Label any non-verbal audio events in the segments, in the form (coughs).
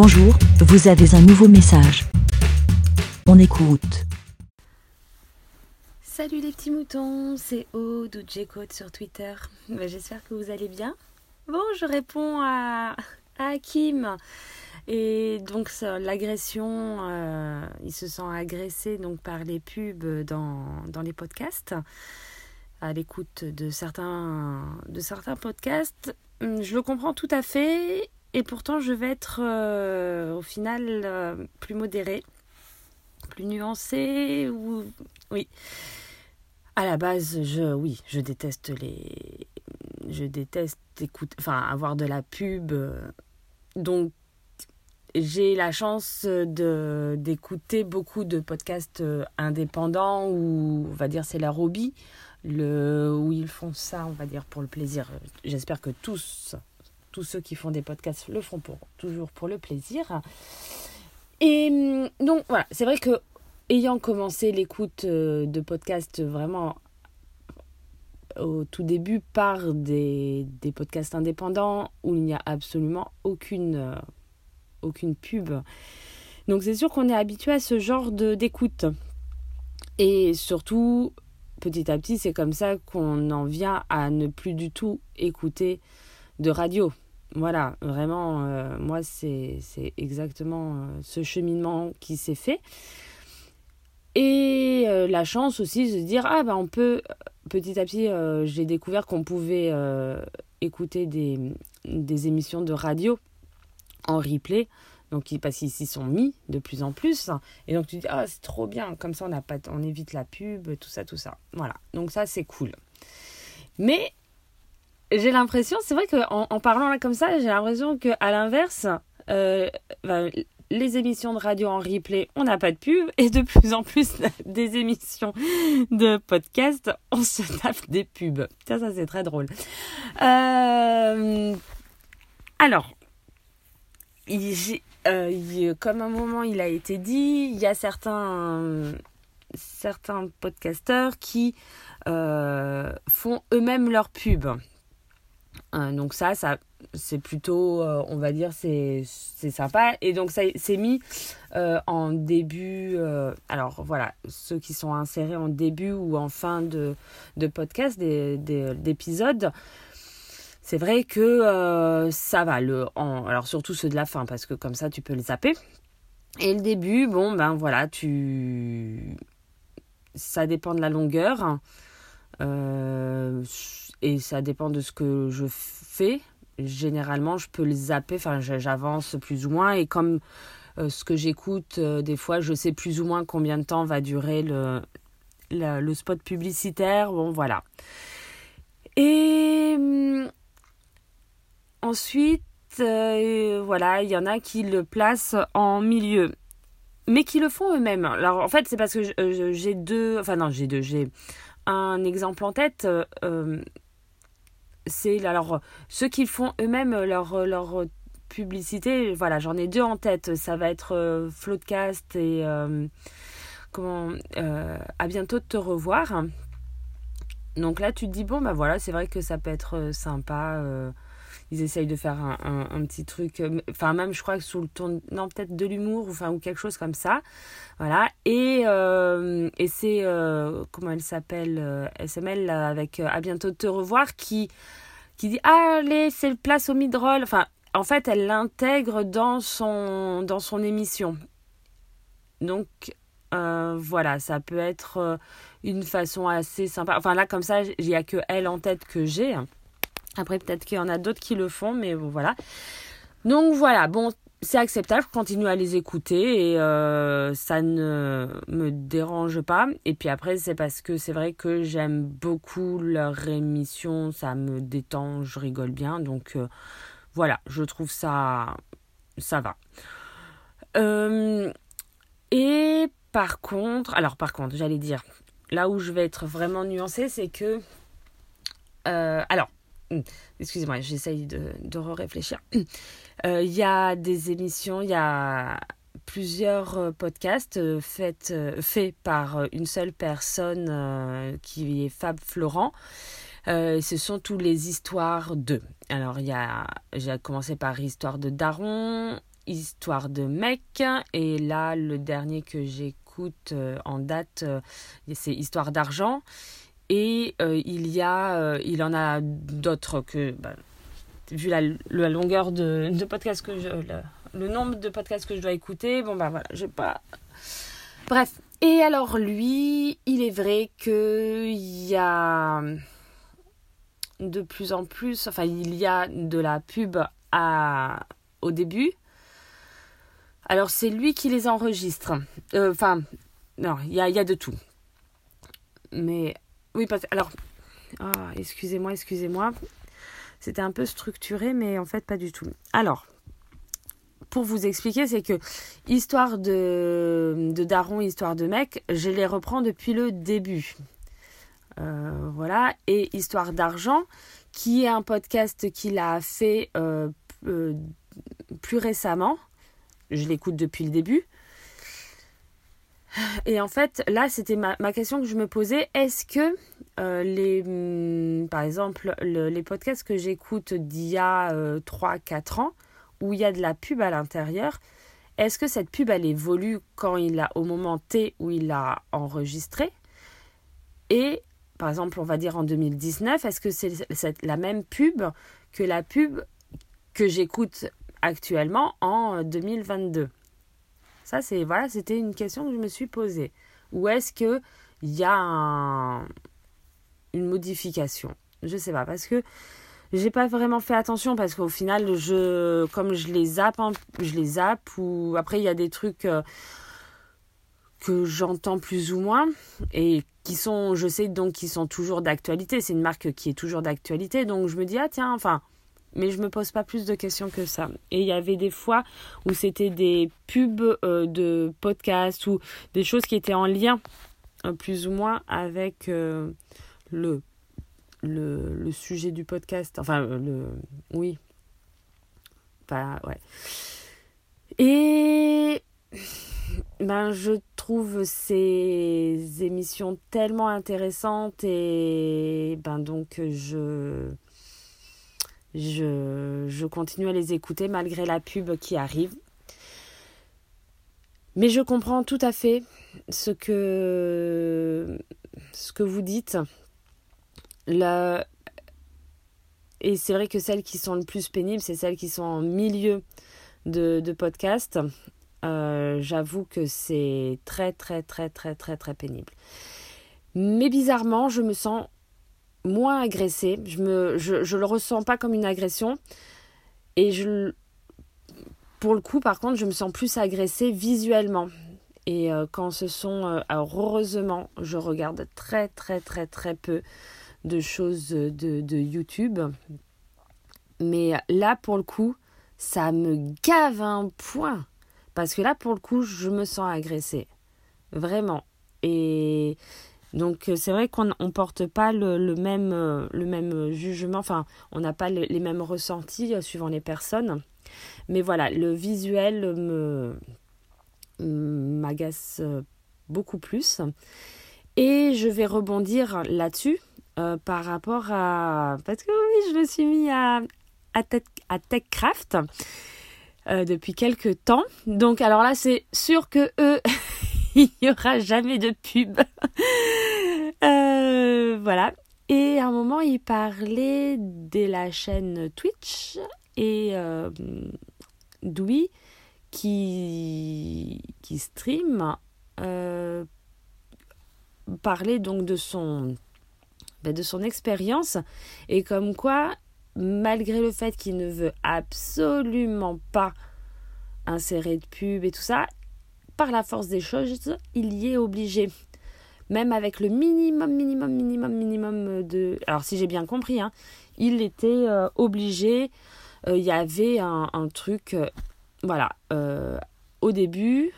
Bonjour, vous avez un nouveau message. On écoute. Salut les petits moutons, c'est Aude ou J-Code sur Twitter. Bah, J'espère que vous allez bien. Bon, je réponds à, à. Et donc l'agression, euh, il se sent agressé donc par les pubs dans, dans les podcasts, à l'écoute de certains, de certains podcasts. Hum, Je le comprends tout à fait et pourtant je vais être euh, au final euh, plus modérée, plus nuancée ou oui. À la base, je oui, je déteste les je déteste écouter enfin avoir de la pub. Donc j'ai la chance d'écouter beaucoup de podcasts euh, indépendants ou on va dire c'est leur hobby. Le où ils font ça on va dire pour le plaisir. J'espère que tous tous ceux qui font des podcasts le font pour toujours pour le plaisir et hum, donc voilà c'est vrai que ayant commencé l'écoute euh, de podcasts vraiment au tout début par des, des podcasts indépendants où il n'y a absolument aucune euh, aucune pub. Donc c'est sûr qu'on est habitué à ce genre d'écoute. Et surtout, petit à petit, c'est comme ça qu'on en vient à ne plus du tout écouter de radio. Voilà, vraiment, euh, moi, c'est exactement euh, ce cheminement qui s'est fait. Et euh, la chance aussi de se dire, ah ben on peut, petit à petit, j'ai découvert qu'on pouvait écouter des, des émissions de radio en replay. Donc, parce qu'ils s'y sont mis de plus en plus. Et donc, tu dis, ah, c'est trop bien. Comme ça, on, n'a pas, on évite la pub, tout ça, tout ça. Voilà. Donc, ça, c'est cool. Mais j'ai l'impression, c'est vrai qu'en en parlant là comme ça, j'ai l'impression qu'à l'inverse, euh, ben, les émissions de radio en replay, on n'a pas de pub. Et de plus en plus, (laughs) des émissions de podcast, on se tape des pubs. Ça, ça, c'est très drôle. Euh, alors, il- euh, comme un moment il a été dit, il y a certains, certains podcasteurs qui euh, font eux-mêmes leur pub. Euh, donc ça, ça c'est plutôt, euh, on va dire, c'est sympa. Et donc ça c'est mis euh, en début. alors voilà, ceux qui sont insérés en début ou en fin de, podcast, d'épisodes. C'est vrai que ça va. Le, alors surtout ceux de la fin, parce que comme ça, tu peux les zapper. Et le début, bon, ben voilà, tu... Ça dépend de la longueur. Et ça dépend de ce que je fais. Généralement, je peux le zapper. Enfin, j'avance plus ou moins. Et comme euh, ce que j'écoute, euh, des fois, je sais plus ou moins combien de temps va durer le, spot publicitaire. Bon, voilà. Et hum, ensuite, euh, voilà, il y en a qui le placent en milieu, mais qui le font eux-mêmes. Alors en fait, c'est parce que j'ai deux, enfin non, j'ai deux, j'ai un exemple en tête. euh, c'est alors ceux qui font eux-mêmes leur publicité. Voilà, j'en ai deux en tête. Ça va être euh, Floodcast et euh, comment euh, à bientôt de te revoir. Donc là, tu te dis, bon, bah voilà, c'est vrai que ça peut être euh, sympa. Ils essayent de faire un, un- petit truc, euh, enfin, même, je crois que sous le ton, non, peut-être de l'humour, ou, enfin, ou quelque chose comme ça. Voilà. Et, euh, et c'est, euh, comment elle s'appelle, SML, avec À bientôt de te revoir, qui, qui dit, allez, c'est le place au mid-roll. Enfin, en fait, elle l'intègre dans son, dans son émission. Donc, voilà, ça peut être une façon assez sympa. Enfin là, comme ça, il n'y a que elle en tête que j'ai. Après, peut-être qu'il y en a d'autres qui le font, mais bon, voilà. Donc voilà, bon, c'est acceptable, je continue à les écouter et euh, ça ne me dérange pas. Et puis après, c'est parce que c'est vrai que j'aime beaucoup leur émission, ça me détend, je rigole bien. Donc euh, voilà, je trouve ça, ça va. Euh, et par contre, alors par contre, j'allais dire, là où je vais être vraiment nuancée, c'est que, alors, (coughs) excusez-moi, j'essaye de, de réfléchir. (coughs) Il y a des émissions, il y a plusieurs euh, podcasts euh, faits, euh, par euh, une seule personne euh, qui est Fab Florent. Euh, ce sont tous les histoires de. Alors, il y a, j'ai commencé par Histoire de Daron, Histoire de mec. Et là, le dernier que j'écoute en date, c'est Histoire d'argent. Et il y a, il en a d'autres que, bah, vu la, la, longueur de, de podcast que je, le, nombre de podcasts que je dois écouter, bon bah voilà, j'ai pas. Bref. Et alors lui, il est vrai que il y a de plus en plus, enfin il y a de la pub à, au début. Alors c'est lui qui les enregistre. Euh, enfin, non, il y a, y a de tout. Mais oui, alors, ah, excusez-moi, excusez-moi. C'était un peu structuré, mais en fait pas du tout. Alors, pour vous expliquer, c'est que histoire de, de daron, histoire de mec, je les reprends depuis le début. Euh, voilà. Et Histoire d'argent, qui est un podcast qu'il a fait euh, euh, plus récemment. Je l'écoute depuis le début. Et en fait, là, c'était ma, question que je me posais. Est-ce que les, hmm, par exemple, les podcasts que j'écoute d'il y a 3-4 ans, où il y a de la pub à l'intérieur, est-ce que cette pub, elle évolue quand il a, au moment T où il l'a enregistré? Et par exemple, on va dire en 2019, est-ce que c'est la même pub que la pub que j'écoute actuellement en 2022 Ça, c'est voilà, c'était une question que je me suis posée. Ou est-ce que il y a une modification? Je sais pas parce que j'ai pas vraiment fait attention parce qu'au final, je comme je les zappe, je les zappe ou après il y a des trucs. Euh, que j'entends plus ou moins et qui sont, je sais donc, qui sont toujours d'actualité. C'est une marque qui est toujours d'actualité. Donc je me dis, ah tiens, enfin, mais je me pose pas plus de questions que ça. Et il y avait des fois où c'était des pubs euh, de podcasts ou des choses qui étaient en lien euh, plus ou moins avec euh, le, le, sujet du podcast. Enfin, le. Oui. Ouais. Et ben, je trouve ces émissions tellement intéressantes et ben donc je, je, continue à les écouter malgré la pub qui arrive. Mais je comprends tout à fait ce que, vous dites. Et c'est vrai que celles qui sont le plus pénibles, c'est celles qui sont en milieu de, de podcast euh, j'avoue que c'est très très très très très très pénible. Mais bizarrement, je me sens moins agressée. Je me, je, je le ressens pas comme une agression. Et je, pour le coup, par contre, je me sens plus agressée visuellement. Et euh, quand ce sont, euh, heureusement, je regarde très très très très peu de choses de, de YouTube. Mais là, pour le coup, ça me gave un point. Parce que là, pour le coup, je me sens agressée. Vraiment. Et donc, euh, c'est vrai qu'on ne porte pas le, même, euh, même jugement, enfin, on n'a pas les mêmes ressentis euh, suivant les personnes. Mais voilà, le visuel m'agace beaucoup plus. Et je vais rebondir là-dessus par rapport à... Parce que oui, je me suis mis à, à, TechCraft. Euh, depuis quelques temps. Donc alors là, c'est sûr que eux, (laughs) il n'y aura jamais de pub. (laughs) euh, voilà. Et à un moment, il parlait de la chaîne Twitch et euh, Doui qui, qui stream euh, parlait donc ben, de son expérience et comme quoi malgré le fait qu'il ne veut absolument pas insérer de pub et tout ça, par la force des choses, il y est obligé. Même avec le minimum, minimum, minimum, minimum de... Alors si j'ai bien compris, hein, il était euh, obligé. Euh, il y avait un, truc, euh, voilà, au début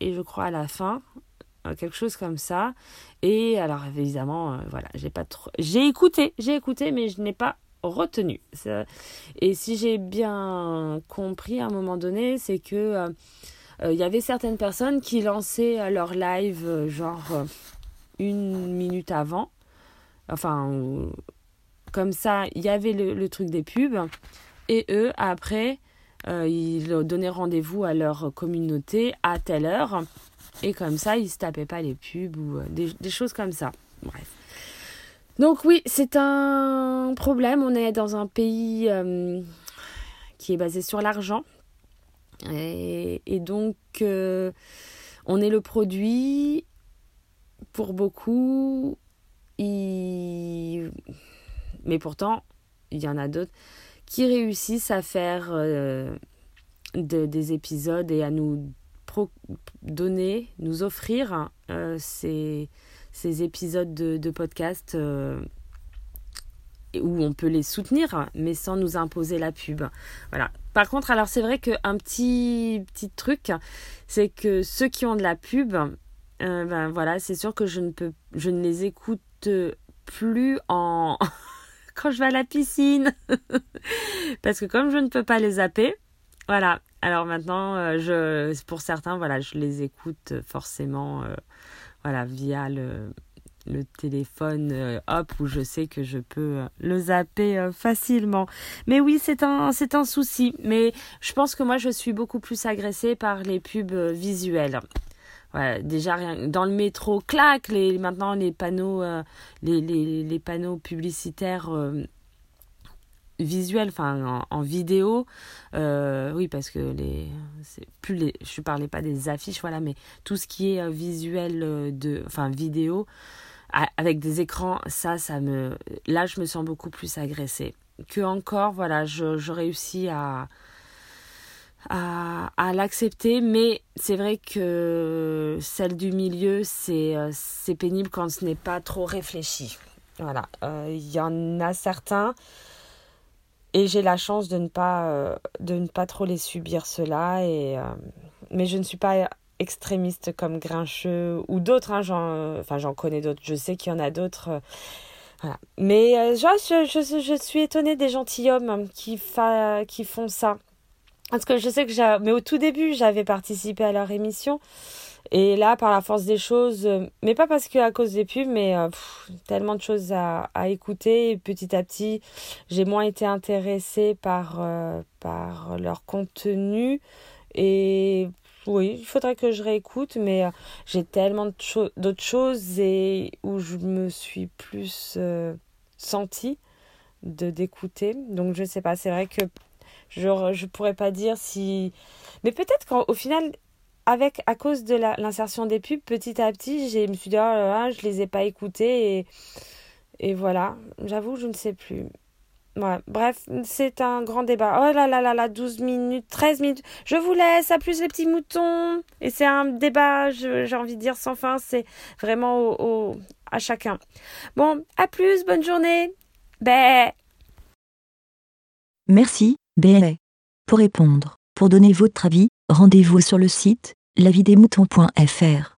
et je crois à la fin, quelque chose comme ça. Et alors évidemment, voilà, j'ai pas trop... J'ai écouté, j'ai écouté, mais je n'ai pas retenu. Et si j'ai bien compris à un moment donné, c'est que il y avait certaines personnes qui lançaient leur live euh, genre une minute avant. Enfin, comme ça, il y avait le, truc des pubs. Et eux, après, euh, ils donnaient rendez-vous à leur communauté à telle heure. Et comme ça, ils se tapaient pas les pubs ou des, choses comme ça. Bref. Donc oui, c'est un problème. On est dans un pays qui est basé sur l'argent. Et, donc, on est le produit pour beaucoup. Mais pourtant, il y en a d'autres qui réussissent à faire euh, des épisodes et à nous donner, nous offrir euh, ces, épisodes de, podcast euh, où on peut les soutenir, mais sans nous imposer la pub. Voilà. Par contre, alors c'est vrai qu'un petit, petit truc, c'est que ceux qui ont de la pub, ben voilà, c'est sûr que je ne peux, je ne les écoute plus en (laughs) quand je vais à la piscine. (laughs) Parce que comme je ne peux pas les zapper, voilà. Alors maintenant, euh, je, pour certains, voilà, je les écoute forcément, euh, voilà, via le, le téléphone, euh, hop, où je sais que je peux le zapper facilement. Mais oui, c'est un, souci. Mais je pense que moi, je suis beaucoup plus agressée par les pubs visuelles déjà dans le métro, clac, maintenant les panneaux, euh, publicitaires euh, visuels, enfin en, vidéo, euh, oui parce que les, plus les, je parlais pas des affiches, voilà, mais tout ce qui est visuel de, enfin vidéo avec des écrans, ça, ça me, là je me sens beaucoup plus agressée que encore, voilà, je, réussis à à, l'accepter, mais c'est vrai que celle du milieu, c'est euh, pénible quand ce n'est pas trop réfléchi. Voilà, euh, il y en a certains, et j'ai la chance de ne pas euh, de ne pas trop les subir cela, et mais je ne suis pas extrémiste comme Grincheux ou d'autres, hein, j'en enfin j'en connais d'autres, je sais qu'il y en a d'autres. voilà. Mais je, je, je, suis étonnée des gentilshommes qui, fa qui font ça. Parce que je sais que j'ai, mais au tout début, j'avais participé à leur émission. Et là, par la force des choses, euh, mais pas parce que à cause des pubs, mais euh, tellement de choses à, à écouter. petit à petit, j'ai moins été intéressée par, euh, par leur contenu. Et oui, il faudrait que je réécoute, mais j'ai tellement d'autres choses et où je me suis plus sentie de d'écouter. Donc je sais pas, c'est vrai que je ne pourrais pas dire si. Mais peut-être qu'au final, avec, à cause de l'insertion des pubs, petit à petit, je me suis dit, oh là je les ai pas écoutés et, et voilà. J'avoue, je ne sais plus. Bref, c'est un grand débat. Oh là là là là, 12 minutes, 13 minutes. Je vous laisse, à plus les petits moutons. Et c'est un débat, j'ai envie de dire sans fin, c'est vraiment au, à chacun. Bon, à plus, bonne journée. Bé. Merci. BLA. Pour répondre, pour donner votre avis, rendez-vous sur le site lavidemouton.fr.